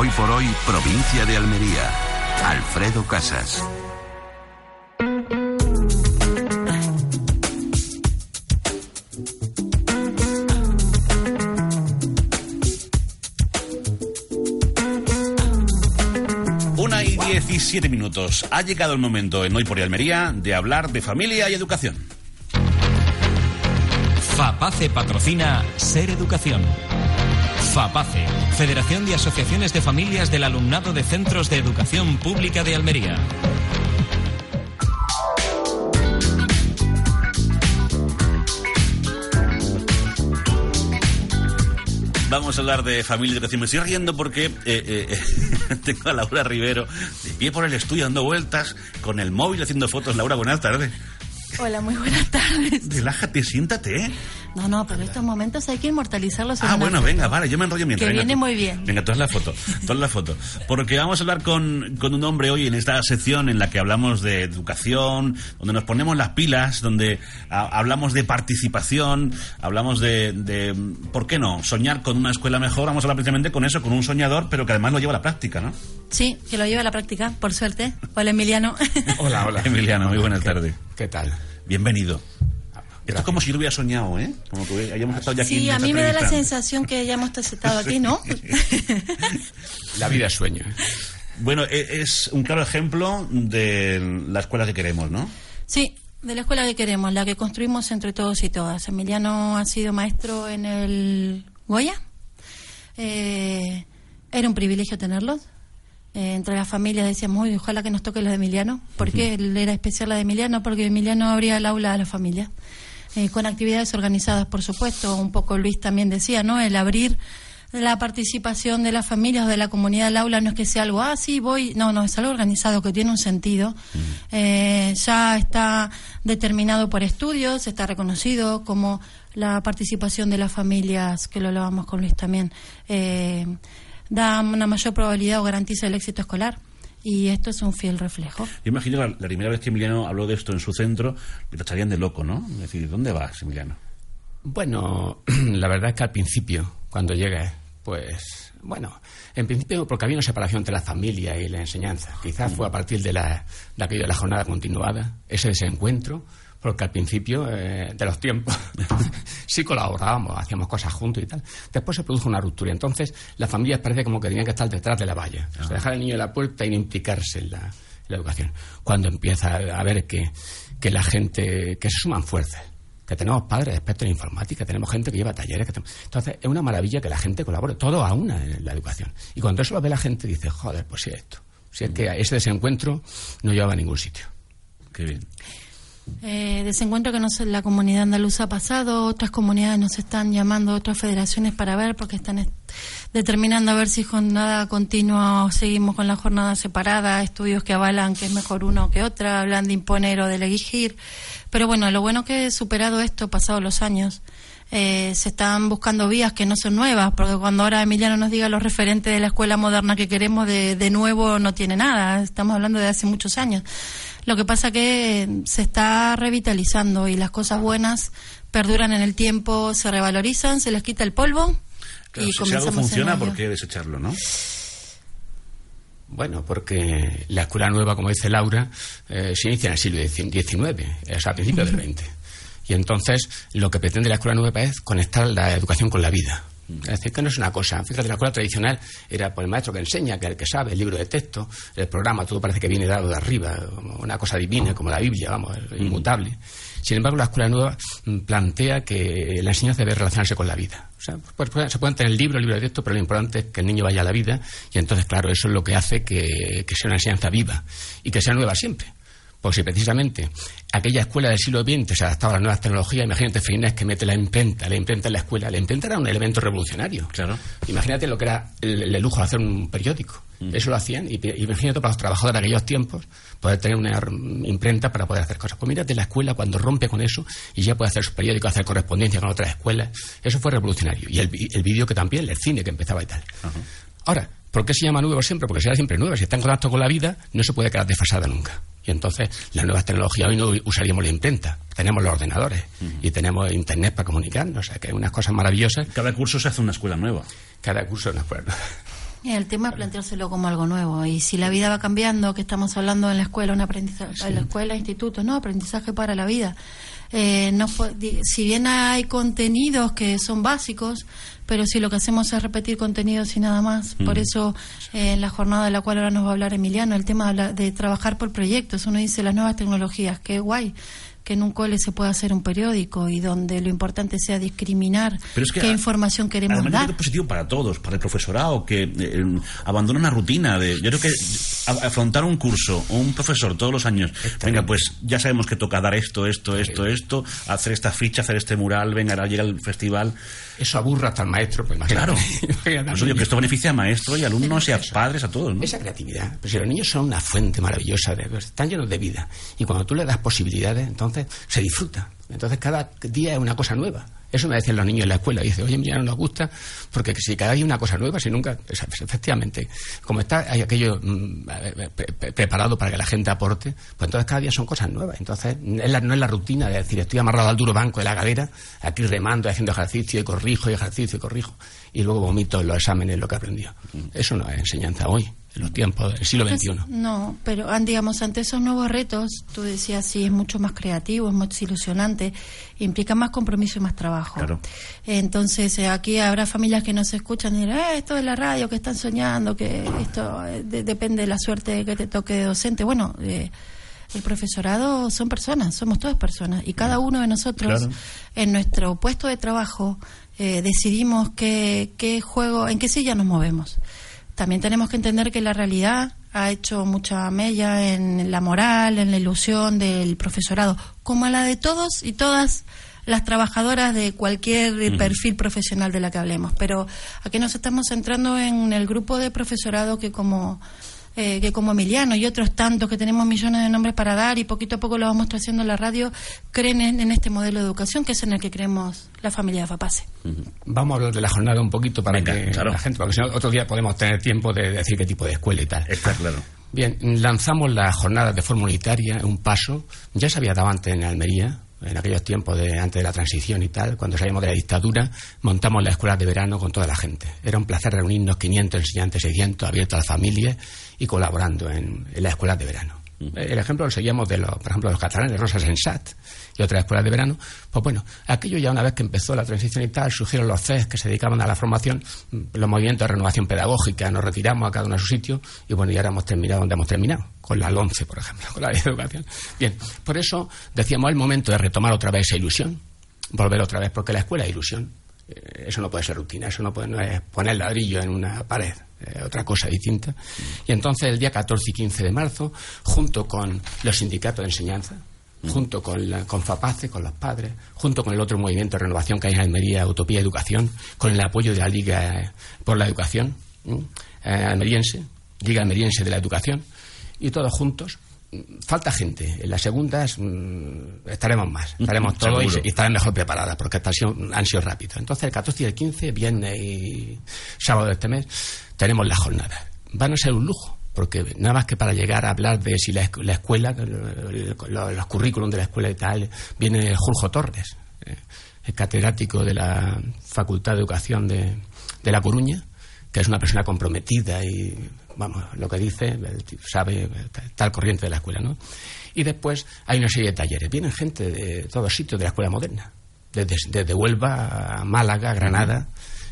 Hoy por hoy, provincia de Almería. Alfredo Casas. Una y 17 minutos. Ha llegado el momento en Hoy por Almería de hablar de familia y educación. FAPACE patrocina Ser Educación. FAPACE, Federación de Asociaciones de Familias del Alumnado de Centros de Educación Pública de Almería. Vamos a hablar de familia y educación. Me estoy riendo porque eh, eh, tengo a Laura Rivero de pie por el estudio dando vueltas con el móvil haciendo fotos. Laura, buenas tardes. Hola, muy buenas tardes. Relájate, siéntate. No, no, pero estos momentos hay que inmortalizarlos. en Ah, bueno, foto. venga, vale, yo me enrollo mientras. Que venga, viene tú. muy bien. Venga, tú haz la foto, tú haz la foto. Porque vamos a hablar con, con un hombre hoy en esta sección en la que hablamos de educación, donde nos ponemos las pilas, donde ah, hablamos de participación, hablamos de, de, ¿por qué no?, soñar con una escuela mejor. Vamos a hablar precisamente con eso, con un soñador, pero que además lo lleva a la práctica, ¿no? Sí, que lo lleva a la práctica, por suerte. Hola, Emiliano. Hola, hola. Emiliano, muy buenas tardes. ¿Qué tal? Bienvenido. Esto es como si yo lo hubiera soñado, ¿eh? Como que hayamos estado ya aquí Sí, a mí me da la sensación que ya hemos estado aquí, ¿no? La vida es sueño. ¿eh? Bueno, e- es un claro ejemplo de la escuela que queremos, ¿no? Sí, de la escuela que queremos, la que construimos entre todos y todas. Emiliano ha sido maestro en el Goya. Eh, era un privilegio tenerlos. Eh, entre las familias decíamos, "Uy, ojalá que nos toque la de Emiliano. ¿Por qué era especial la de Emiliano? Porque Emiliano abría el aula a la familia. Eh, con actividades organizadas, por supuesto. Un poco Luis también decía, ¿no? El abrir la participación de las familias o de la comunidad al aula no es que sea algo, ah, sí, voy. No, no, es algo organizado que tiene un sentido. Eh, ya está determinado por estudios, está reconocido como la participación de las familias, que lo hablábamos con Luis también, eh, da una mayor probabilidad o garantiza el éxito escolar. Y esto es un fiel reflejo. Yo imagino que la, la primera vez que Emiliano habló de esto en su centro, le tacharían de loco, ¿no? Es decir, ¿dónde vas, Emiliano? Bueno, la verdad es que al principio, cuando llegues, pues, bueno, en principio porque había una separación entre la familia y la enseñanza. Quizás fue a partir de, la, de aquello de la jornada continuada, ese desencuentro, porque al principio eh, de los tiempos sí colaborábamos, hacíamos cosas juntos y tal. Después se produjo una ruptura. Entonces, las familias parece como que tenían que estar detrás de la valla. O sea, dejar al niño en la puerta y no implicarse en la, en la educación. Cuando empieza a ver que, que la gente, que se suman fuerzas, que tenemos padres expertos en informática, tenemos gente que lleva talleres. Que tenemos- Entonces, es una maravilla que la gente colabore, todo a una en la educación. Y cuando eso lo ve la gente, dice, joder, pues sí, esto. Si es que ese desencuentro no llevaba a ningún sitio. Qué bien. Eh, desencuentro que no sé, la comunidad andaluza ha pasado, otras comunidades nos están llamando, otras federaciones para ver, porque están est- determinando a ver si jornada continua o seguimos con la jornada separada, estudios que avalan que es mejor uno que otra, hablan de imponer o de elegir. Pero bueno, lo bueno que superado esto, pasados los años, eh, se están buscando vías que no son nuevas, porque cuando ahora Emiliano nos diga los referentes de la escuela moderna que queremos, de, de nuevo no tiene nada, estamos hablando de hace muchos años. Lo que pasa que se está revitalizando y las cosas buenas perduran en el tiempo, se revalorizan, se les quita el polvo Claro, y si, algo funciona. ¿por qué desecharlo, no? Bueno, porque la escuela nueva, como dice Laura, eh, se inicia en el siglo XIX, es a principios del XX. Y entonces lo que pretende la escuela nueva es conectar la educación con la vida. Es decir, que no es una cosa. Fíjate, la escuela tradicional era por el maestro que enseña, que es el que sabe, el libro de texto, el programa, todo parece que viene dado de arriba, una cosa divina, como la Biblia, vamos, inmutable. Sin embargo, la escuela nueva mm, plantea que la enseñanza debe relacionarse con la vida. O sea, pues, pues, se pueden tener el libro, el libro de texto, pero lo importante es que el niño vaya a la vida y entonces, claro, eso es lo que hace que, que sea una enseñanza viva y que sea nueva siempre. Pues si precisamente aquella escuela del siglo XX se adaptaba a las nuevas tecnologías, imagínate Fines que mete la imprenta, la imprenta en la escuela. La imprenta era un elemento revolucionario. Claro. Imagínate lo que era el, el lujo de hacer un periódico. Mm. Eso lo hacían. Y pi- imagínate para los trabajadores de aquellos tiempos poder tener una imprenta para poder hacer cosas. Pues mírate la escuela cuando rompe con eso y ya puede hacer su periódico, hacer correspondencia con otras escuelas. Eso fue revolucionario. Y el, el vídeo que también, el cine que empezaba y tal. Ahora, ¿por qué se llama nuevo siempre? Porque será siempre nueva. Si está en contacto con la vida, no se puede quedar desfasada nunca. Y entonces, las nuevas tecnologías, hoy no usaríamos la imprenta. Tenemos los ordenadores y tenemos internet para comunicarnos. O sea, que hay unas cosas maravillosas. Cada curso se hace una escuela nueva. Cada curso es una escuela. Y El tema es planteárselo como algo nuevo. Y si la vida va cambiando, que estamos hablando en la escuela, un aprendizaje, en la escuela, instituto, no, aprendizaje para la vida. Eh, no si bien hay contenidos que son básicos, pero si lo que hacemos es repetir contenidos y nada más. Por eso, eh, en la jornada de la cual ahora nos va a hablar Emiliano, el tema de, la- de trabajar por proyectos. Uno dice las nuevas tecnologías, qué guay que en un cole se pueda hacer un periódico y donde lo importante sea discriminar Pero es que qué a- información queremos Además, yo creo dar. que es positivo para todos, para el profesorado, que eh, abandona una rutina. De, yo creo que afrontar un curso o un profesor todos los años, venga, pues ya sabemos que toca dar esto, esto, esto, esto, hacer esta ficha, hacer este mural, venga, ahora llega el festival. Eso aburra hasta al maestro, pues Claro. imagínate. Imagínate Por eso digo que esto beneficia a maestros y alumnos y a padres, a todos, ¿no? Esa creatividad. Pues si los niños son una fuente maravillosa, de, están llenos de vida. Y cuando tú les das posibilidades, entonces se disfruta. Entonces cada día es una cosa nueva. Eso me decían los niños en la escuela. Dice, oye, ya no nos gusta, porque si cada día hay una cosa nueva, si nunca. pues, efectivamente, como está hay aquello mm, eh, pre- pre- preparado para que la gente aporte, pues entonces cada día son cosas nuevas. Entonces es la- no es la rutina de decir, estoy amarrado al duro banco de la galera, aquí remando, haciendo ejercicio y corrijo y ejercicio y corrijo. Y luego vomito en los exámenes lo que he aprendido. Eso no es enseñanza hoy, en los tiempos del siglo XXI. no, pero ah, digamos, ante esos nuevos retos, tú decías, sí, es mucho más creativo, es más ilusionante, implica más compromiso y más trabajo. Claro. Entonces, eh, aquí habrá familias que nos escuchan y dirán, "Eh, esto de la radio, que están soñando, que esto eh, de- depende de la suerte que te toque de docente. Bueno, eh, el profesorado son personas, somos todas personas, y cada uno de nosotros, Claro. en nuestro puesto de trabajo, eh, decidimos qué, qué juego, en qué silla nos movemos. También tenemos que entender que la realidad ha hecho mucha mella en la moral, en la ilusión del profesorado, como la de todos y todas las trabajadoras de cualquier perfil profesional de la que hablemos. Pero aquí nos estamos centrando en el grupo de profesorado que como eh, que como Emiliano y otros tantos que tenemos millones de nombres para dar y poquito a poco lo vamos trayendo en la radio, creen en, en este modelo de educación que es en el que creemos la familia de FAPASE. Vamos a hablar de la jornada un poquito para Venga, que claro. la gente, porque si no, otro día podemos tener tiempo de decir qué tipo de escuela y tal. Está claro. Bien, lanzamos las jornadas de forma unitaria, un paso. Ya se había dado antes en Almería, en aquellos tiempos de antes de la transición y tal, cuando salimos de la dictadura, montamos las escuelas de verano con toda la gente. Era un placer reunirnos 500 estudiantes, 600, abiertos a las familias y colaborando en, en las escuelas de verano. El ejemplo lo seguíamos de los, por ejemplo, los catalanes, Rosa Sensat y otras escuelas de verano. Pues bueno, aquello ya una vez que empezó la transición y tal, surgieron los CES que se dedicaban a la formación, los movimientos de renovación pedagógica, nos retiramos a cada uno a su sitio y bueno, y ahora hemos terminado donde hemos terminado, con la LONCE, por ejemplo, con la ley de educación. Bien, por eso decíamos el momento de retomar otra vez esa ilusión, volver otra vez, porque la escuela es ilusión. Eh, Eso no puede ser rutina, eso no, puede, no es poner ladrillo en una pared, eh, otra cosa distinta. Y entonces el día 14 y 15 de marzo, junto con los sindicatos de enseñanza, junto con, la, con FAPACE, con los padres, junto con el otro movimiento de renovación que hay en Almería, Utopía Educación, con el apoyo de la Liga por la Educación eh, almeriense, Liga Almeriense de la Educación, y todos juntos. Falta gente. En las segundas mm, estaremos más. Estaremos todos y, y estarán mejor preparadas porque han sido, han sido rápidos. Entonces, el 14 y el 15, viernes y sábado de este mes, tenemos las jornadas. Van a ser un lujo porque nada más que para llegar a hablar de si la, escu- la escuela, el- lo- los currículum de la escuela y tal, viene Julio Torres, eh, el catedrático de la Facultad de Educación de, de La Coruña, es una persona comprometida y, vamos, lo que dice, sabe, está- está al corriente de la escuela, ¿no? Y después hay una serie de talleres. Vienen gente de todos sitios de la escuela moderna, desde, desde Huelva a Málaga, Granada.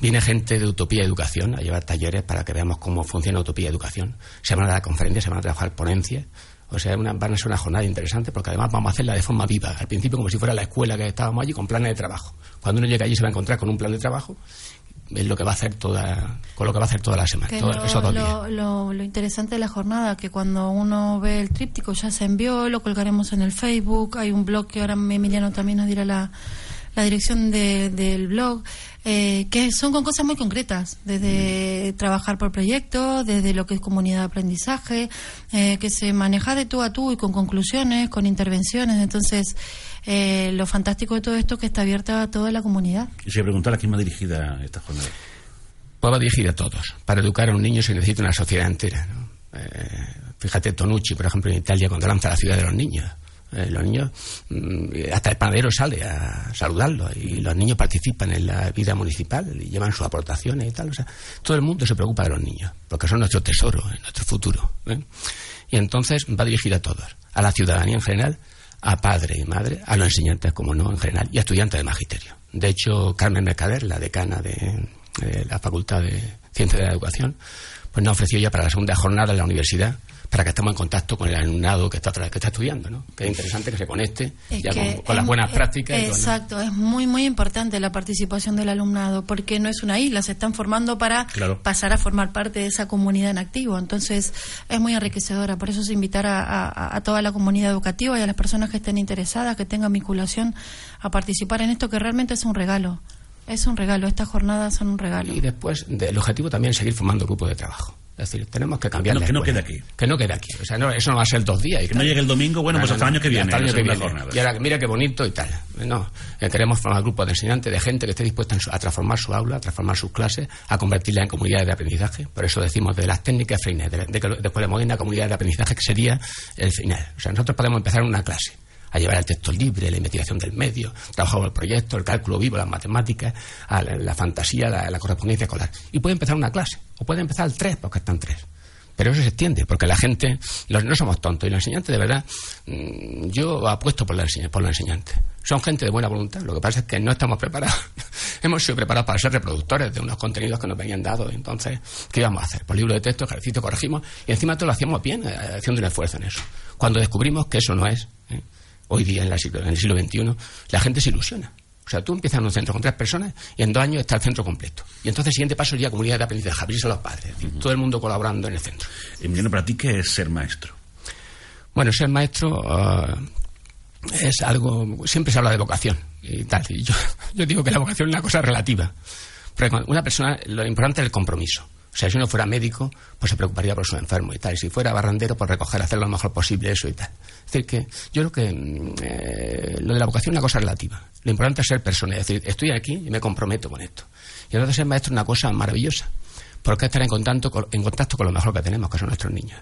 Viene gente de Utopía Educación a llevar talleres para que veamos cómo funciona Utopía Educación. Se van a dar conferencias, se van a trabajar ponencias. O sea, una, van a ser una jornada interesante porque además vamos a hacerla de forma viva. Al principio como si fuera la escuela que estábamos allí con planes de trabajo. Cuando uno llega allí se va a encontrar con un plan de trabajo es lo que va a hacer toda, con lo que va a hacer toda la semana, esos dos días. Lo, lo, interesante de la jornada, que cuando uno ve el tríptico ya se envió, lo colgaremos en el Facebook, hay un blog que ahora Emiliano también nos dirá la, la dirección del blog, eh, que son con cosas muy concretas, desde trabajar por proyectos, desde lo que es comunidad de aprendizaje, eh, que se maneja de tú a tú y con conclusiones, con intervenciones. Entonces, eh, lo fantástico de todo esto es que está abierta a toda la comunidad. Y se preguntar a quién va dirigida esta jornada. Pues va dirigida a todos. Para educar a un niño se necesita una sociedad entera. fíjate, Tonucci, por ejemplo, en Italia, cuando lanza la ciudad de los niños eh, los niños, mm, hasta el panadero sale a saludarlos y los niños participan en la vida municipal y llevan sus aportaciones y tal. O sea, todo el mundo se preocupa de los niños, porque son nuestro tesoro, nuestro futuro. Y entonces va dirigida a todos, a la ciudadanía en general, a padre y madre, a los enseñantes, como no, en general, y a estudiantes de magisterio. De hecho, Carmen Mercader, la decana de, de la Facultad de Ciencias de la Educación, pues nos ofreció ya para la segunda jornada en la universidad para que estemos en contacto con el alumnado que está, que está estudiando, ¿no? Que es interesante que se conecte ya con, las buenas prácticas. Exacto, es muy, muy importante la participación del alumnado, porque no es una isla, se están formando para pasar a formar parte de esa comunidad en activo. Entonces, es muy enriquecedora. Por eso es invitar a, a toda la comunidad educativa y a las personas que estén interesadas, que tengan vinculación, a participar en esto que realmente es un regalo. Es un regalo, estas jornadas son un regalo. Y después, el objetivo también es seguir formando grupos de trabajo. Es decir, tenemos que cambiar no, Que no quede aquí. Que no quede aquí. O sea, no, eso no va a ser dos días. Y que no llegue el domingo, bueno, pues hasta el año que viene. Hasta el año que viene. Y ahora, mira qué bonito y tal. No, queremos formar grupos de enseñantes, de gente que esté dispuesta a transformar su aula, a transformar sus clases, a convertirla en comunidades de aprendizaje. Por eso decimos de las técnicas freines, de, de, de, de una comunidad de aprendizaje que sería el final. O sea, nosotros podemos empezar una clase a llevar el texto libre, la investigación del medio, trabajar el proyecto, el cálculo vivo, las matemáticas, la, fantasía, la, correspondencia escolar. Y puede empezar una clase, o puede empezar tres, porque están tres. Pero eso se extiende, porque la gente, no somos tontos, y los enseñantes, de verdad, mm, yo apuesto por, la por los enseñantes. Son gente de buena voluntad, lo que pasa es que no estamos preparados. Hemos sido preparados para ser reproductores de unos contenidos que nos venían dados. Entonces, ¿qué íbamos a hacer? Por libro de texto, ejercicio, corregimos, y encima todo lo hacíamos bien, eh, haciendo un esfuerzo en eso. Cuando descubrimos que eso no es, ¿eh? Hoy día en, el siglo XXI, la gente se ilusiona. O sea, tú empiezas en un centro con tres personas y en dos años está el centro completo. Y entonces el siguiente paso sería comunidad de aprendizaje, abrirse a los padres, todo el mundo colaborando en el centro. Emiliano, para ti, ¿qué es ser maestro? Bueno, ser maestro uh, es algo, siempre se habla de vocación y tal. Y yo, yo digo que la vocación es una cosa relativa. Porque una persona, lo importante es el compromiso. O sea, si uno fuera médico, pues se preocuparía por su enfermo y tal. Y si fuera barrandero, pues recoger, hacer lo mejor posible, eso y tal. Es decir, que yo creo que eh, lo de la vocación es una cosa relativa. Lo importante es ser persona. Es decir, estoy aquí y me comprometo con esto. Y entonces ser maestro es una cosa maravillosa. Porque estar en contacto, con, en contacto con lo mejor que tenemos, que son nuestros niños.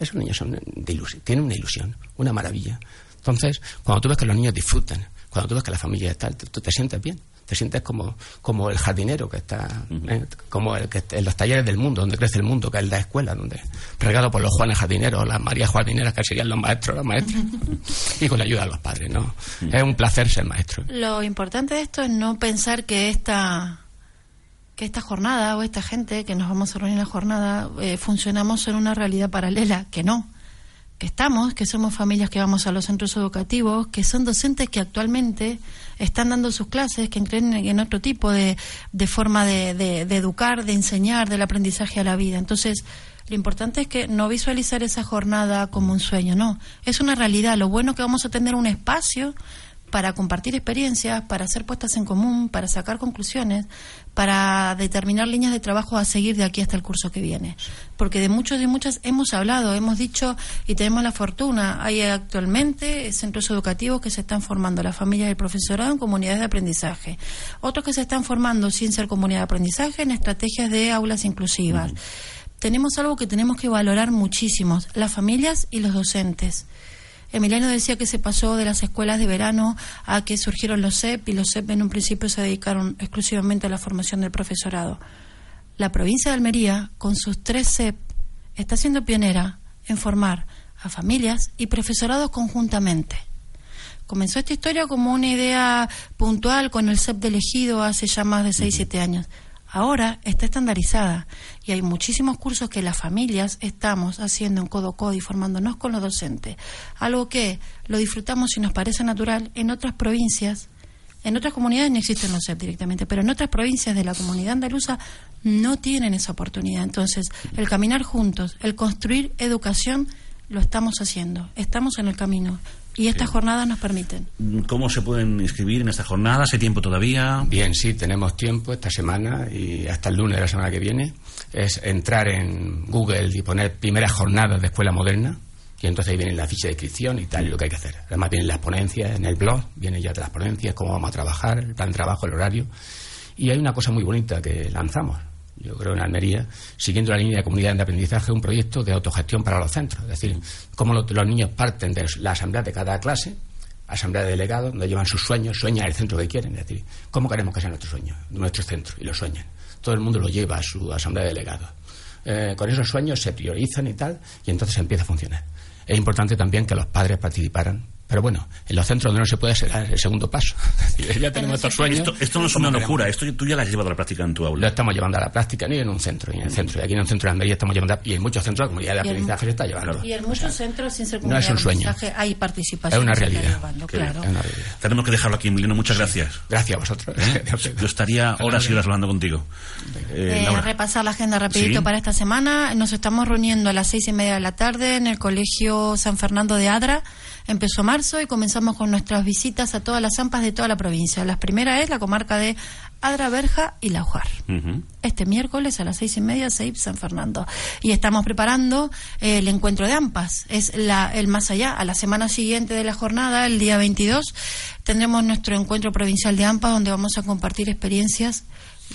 Esos niños son de ilusión, tienen una ilusión, una maravilla. Entonces, cuando tú ves que los niños disfrutan, cuando tú ves que la familia está, tú te sientes bien te sientes como, como el jardinero que está, eh, como el que en los talleres del mundo, donde crece el mundo, que es la escuela, donde regado por los Juanes jardineros, las Marías jardineras, que serían los maestros, los maestros, y con la ayuda de los padres, ¿no? Es un placer ser maestro. Lo importante de esto es no pensar que esta que esta jornada o esta gente que nos vamos a reunir en la jornada eh, funcionamos en una realidad paralela, que no que estamos, que somos familias que vamos a los centros educativos, que son docentes que actualmente están dando sus clases, que creen en otro tipo de, de forma de, de, educar, de enseñar, del aprendizaje a la vida. Entonces, lo importante es que no visualizar esa jornada como un sueño, no, es una realidad. Lo bueno es que vamos a tener un espacio para compartir experiencias, para hacer puestas en común, para sacar conclusiones, para determinar líneas de trabajo a seguir de aquí hasta el curso que viene. Porque de muchos y muchas hemos hablado, hemos dicho y tenemos la fortuna. Hay actualmente centros educativos que se están formando, las familias del profesorado en comunidades de aprendizaje. Otros que se están formando sin ser comunidad de aprendizaje en estrategias de aulas inclusivas. Tenemos algo que tenemos que valorar muchísimo, las familias y los docentes. Emiliano decía que se pasó de las escuelas de verano a que surgieron los CEP y los CEP en un principio se dedicaron exclusivamente a la formación del profesorado. La provincia de Almería, con sus tres CEP, está siendo pionera en formar a familias y profesorados conjuntamente. Comenzó esta historia como una idea puntual con el CEP de elegido hace ya más de 6-7 años ahora está estandarizada y hay muchísimos cursos que las familias estamos haciendo en codo codo y formándonos con los docentes. Algo que lo disfrutamos y nos parece natural en otras provincias En otras comunidades no existen los CEP directamente, pero en otras provincias de la comunidad andaluza no tienen esa oportunidad. Entonces, el caminar juntos, el construir educación, lo estamos haciendo. Estamos en el camino. Y estas jornadas nos permiten. ¿Cómo se pueden inscribir en esta jornada? ¿Hace tiempo todavía? Bien, sí, tenemos tiempo esta semana y hasta el lunes de la semana que viene. Es entrar en Google y poner primeras jornadas de escuela moderna. Y entonces ahí viene la ficha de inscripción y tal, y lo que hay que hacer. Además vienen las ponencias en el blog, vienen ya las ponencias, cómo vamos a trabajar, el plan de trabajo, el horario. Y hay una cosa muy bonita que lanzamos, yo creo en Almería, siguiendo la línea de comunidad de aprendizaje, un proyecto de autogestión para los centros. Es decir, cómo los, niños parten de la asamblea de cada clase, asamblea de delegados, donde llevan sus sueños, sueñan el centro que quieren. Es decir, cómo queremos que sea nuestro sueño, nuestro centro, y lo sueñan. Todo el mundo lo lleva a su asamblea de delegados. Eh, con esos sueños se priorizan y tal, y entonces empieza a funcionar. Es importante también que los padres participaran pero bueno, en los centros donde no se puede ser el segundo paso. ya tenemos estos sueños. Esto, no es una locura, esto tú ya lo has llevado a la práctica en tu aula. Lo estamos llevando a la práctica, ni en un centro, ni en el centro. Y aquí en un centro de Almería estamos llevando, y en muchos centros la comunidad de aprendizaje se está llevando. Y en muchos centros, sin ser comunidad no es un sueño. hay participación. Es una realidad. claro. es una realidad. Tenemos que dejarlo aquí, Emiliano. Muchas gracias. Gracias a vosotros. ¿Eh? Yo estaría horas y horas hablando contigo. Eh, eh repasar la agenda rapidito para esta semana. Nos estamos reuniendo a las seis y media de la tarde en el Colegio San Fernando de Adra empezó marzo y comenzamos con nuestras visitas a todas las zampas de toda la provincia. La primera es la comarca de Adra, Berja y La Este miércoles a las seis y media, Seip San Fernando. Y estamos preparando eh, el encuentro de AMPAS. Es la, el más allá. A la semana siguiente de la jornada, el día 22, tendremos nuestro encuentro provincial de AMPAS, donde vamos a compartir experiencias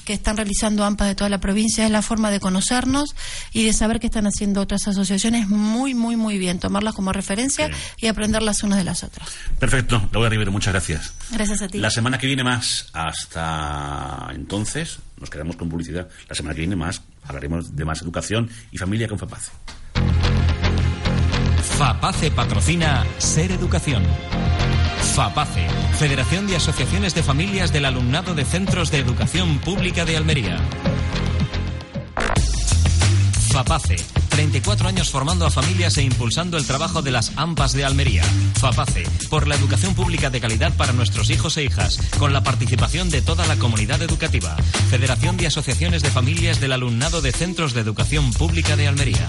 que están realizando AMPA de toda la provincia es la forma de conocernos y de saber qué están haciendo otras asociaciones muy, muy, muy bien. Tomarlas como referencia y aprenderlas unas de las otras. Perfecto. Laura Rivero, muchas gracias. Gracias a ti. La semana que viene más, hasta entonces, nos quedamos con publicidad. La semana que viene más, hablaremos de más educación y familia con FAPACE. FAPACE patrocina Ser Educación. FAPACE, Federación de Asociaciones de Familias del Alumnado de Centros de Educación Pública de Almería. FAPACE, 34 años formando a familias e impulsando el trabajo de las AMPAs de Almería. FAPACE, por la educación pública de calidad para nuestros hijos e hijas, con la participación de toda la comunidad educativa. Federación de Asociaciones de Familias del Alumnado de Centros de Educación Pública de Almería.